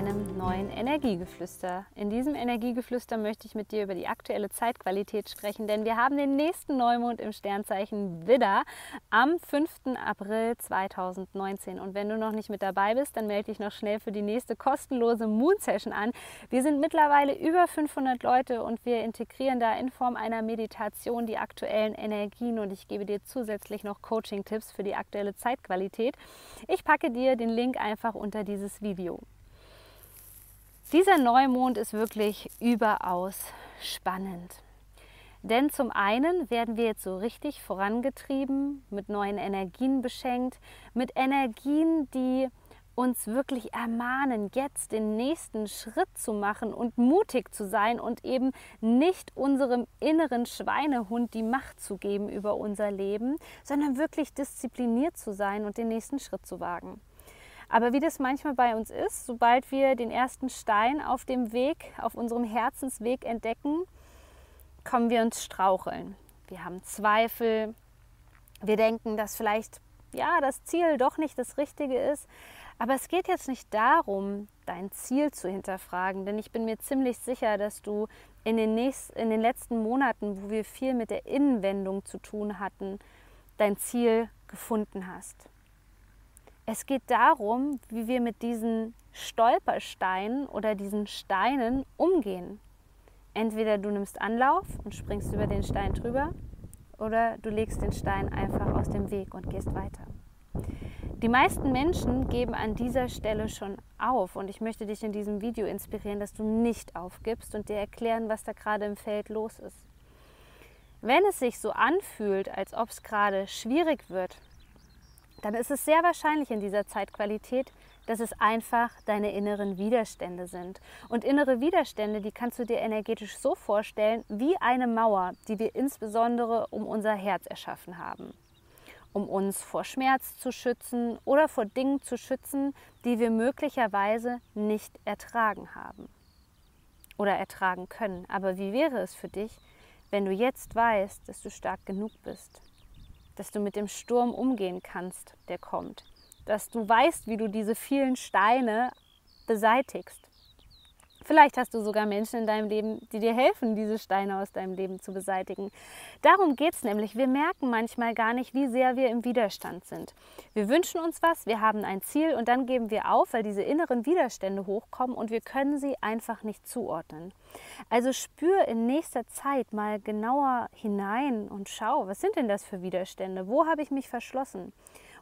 einem neuen Energiegeflüster. In diesem Energiegeflüster möchte ich mit dir über die aktuelle Zeitqualität sprechen, denn wir haben den nächsten Neumond im Sternzeichen Widder am 5. April 2019. Und wenn du noch nicht mit dabei bist, dann melde dich noch schnell für die nächste kostenlose Moon Session an. Wir sind mittlerweile über 500 Leute und wir integrieren da in Form einer Meditation die aktuellen Energien und ich gebe dir zusätzlich noch Coaching-Tipps für die aktuelle Zeitqualität. Ich packe dir den Link einfach unter dieses Video. Dieser Neumond ist wirklich überaus spannend. Denn zum einen werden wir jetzt so richtig vorangetrieben, mit neuen Energien beschenkt, mit Energien, die uns wirklich ermahnen, jetzt den nächsten Schritt zu machen und mutig zu sein und eben nicht unserem inneren Schweinehund die Macht zu geben über unser Leben, sondern wirklich diszipliniert zu sein und den nächsten Schritt zu wagen. Aber wie das manchmal bei uns ist, sobald wir den ersten Stein auf dem Weg, auf unserem Herzensweg entdecken, kommen wir uns straucheln. Wir haben Zweifel. Wir denken, dass vielleicht ja das Ziel doch nicht das Richtige ist. Aber es geht jetzt nicht darum, dein Ziel zu hinterfragen, denn ich bin mir ziemlich sicher, dass du in den, nächsten, in den letzten Monaten, wo wir viel mit der Innenwendung zu tun hatten, dein Ziel gefunden hast. Es geht darum, wie wir mit diesen Stolpersteinen oder diesen Steinen umgehen. Entweder du nimmst Anlauf und springst über den Stein drüber oder du legst den Stein einfach aus dem Weg und gehst weiter. Die meisten Menschen geben an dieser Stelle schon auf und ich möchte dich in diesem Video inspirieren, dass du nicht aufgibst und dir erklären, was da gerade im Feld los ist. Wenn es sich so anfühlt, als ob es gerade schwierig wird, dann ist es sehr wahrscheinlich in dieser Zeitqualität, dass es einfach deine inneren Widerstände sind. Und innere Widerstände, die kannst du dir energetisch so vorstellen wie eine Mauer, die wir insbesondere um unser Herz erschaffen haben. Um uns vor Schmerz zu schützen oder vor Dingen zu schützen, die wir möglicherweise nicht ertragen haben oder ertragen können. Aber wie wäre es für dich, wenn du jetzt weißt, dass du stark genug bist? Dass du mit dem Sturm umgehen kannst, der kommt. Dass du weißt, wie du diese vielen Steine beseitigst. Vielleicht hast du sogar Menschen in deinem Leben, die dir helfen, diese Steine aus deinem Leben zu beseitigen. Darum geht es nämlich. Wir merken manchmal gar nicht, wie sehr wir im Widerstand sind. Wir wünschen uns was, wir haben ein Ziel und dann geben wir auf, weil diese inneren Widerstände hochkommen und wir können sie einfach nicht zuordnen. Also spür in nächster Zeit mal genauer hinein und schau, was sind denn das für Widerstände? Wo habe ich mich verschlossen?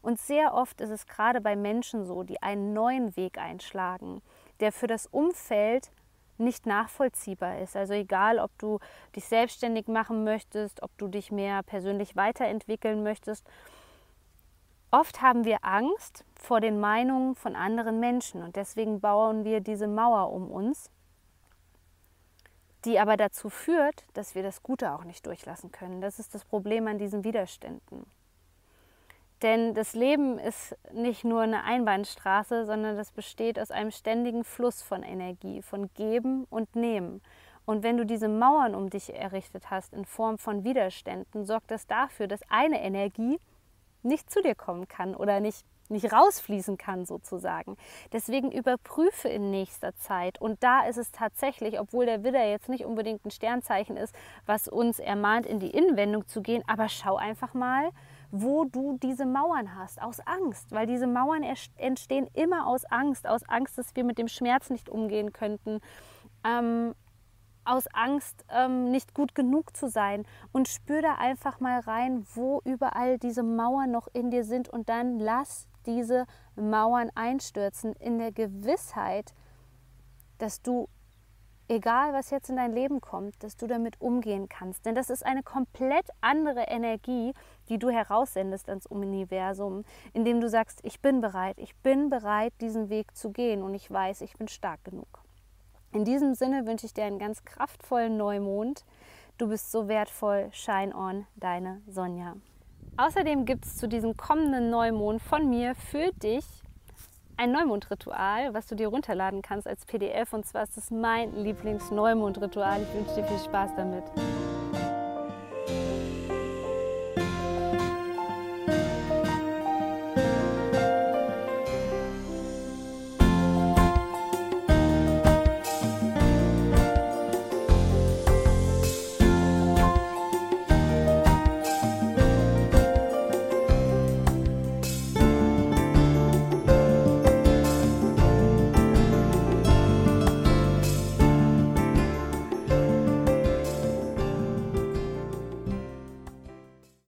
Und sehr oft ist es gerade bei Menschen so, die einen neuen Weg einschlagen der für das Umfeld nicht nachvollziehbar ist. Also egal, ob du dich selbstständig machen möchtest, ob du dich mehr persönlich weiterentwickeln möchtest. Oft haben wir Angst vor den Meinungen von anderen Menschen und deswegen bauen wir diese Mauer um uns, die aber dazu führt, dass wir das Gute auch nicht durchlassen können. Das ist das Problem an diesen Widerständen. Denn das Leben ist nicht nur eine Einbahnstraße, sondern das besteht aus einem ständigen Fluss von Energie, von Geben und Nehmen. Und wenn du diese Mauern um dich errichtet hast in Form von Widerständen, sorgt das dafür, dass eine Energie nicht zu dir kommen kann oder nicht, nicht rausfließen kann sozusagen. Deswegen überprüfe in nächster Zeit. Und da ist es tatsächlich, obwohl der Widder jetzt nicht unbedingt ein Sternzeichen ist, was uns ermahnt, in die Innenwendung zu gehen, aber schau einfach mal, wo du diese Mauern hast, aus Angst, weil diese Mauern entstehen immer aus Angst, aus Angst, dass wir mit dem Schmerz nicht umgehen könnten, ähm, aus Angst, ähm, nicht gut genug zu sein. Und spür da einfach mal rein, wo überall diese Mauern noch in dir sind. Und dann lass diese Mauern einstürzen in der Gewissheit, dass du egal was jetzt in dein Leben kommt, dass du damit umgehen kannst. Denn das ist eine komplett andere Energie, die du heraussendest ans Universum, indem du sagst, ich bin bereit, ich bin bereit, diesen Weg zu gehen und ich weiß, ich bin stark genug. In diesem Sinne wünsche ich dir einen ganz kraftvollen Neumond. Du bist so wertvoll. Shine on, deine Sonja. Außerdem gibt es zu diesem kommenden Neumond von mir für dich ein Neumondritual, was du dir runterladen kannst als PDF. Und zwar ist es mein Lieblings-Neumondritual. Ich wünsche dir viel Spaß damit.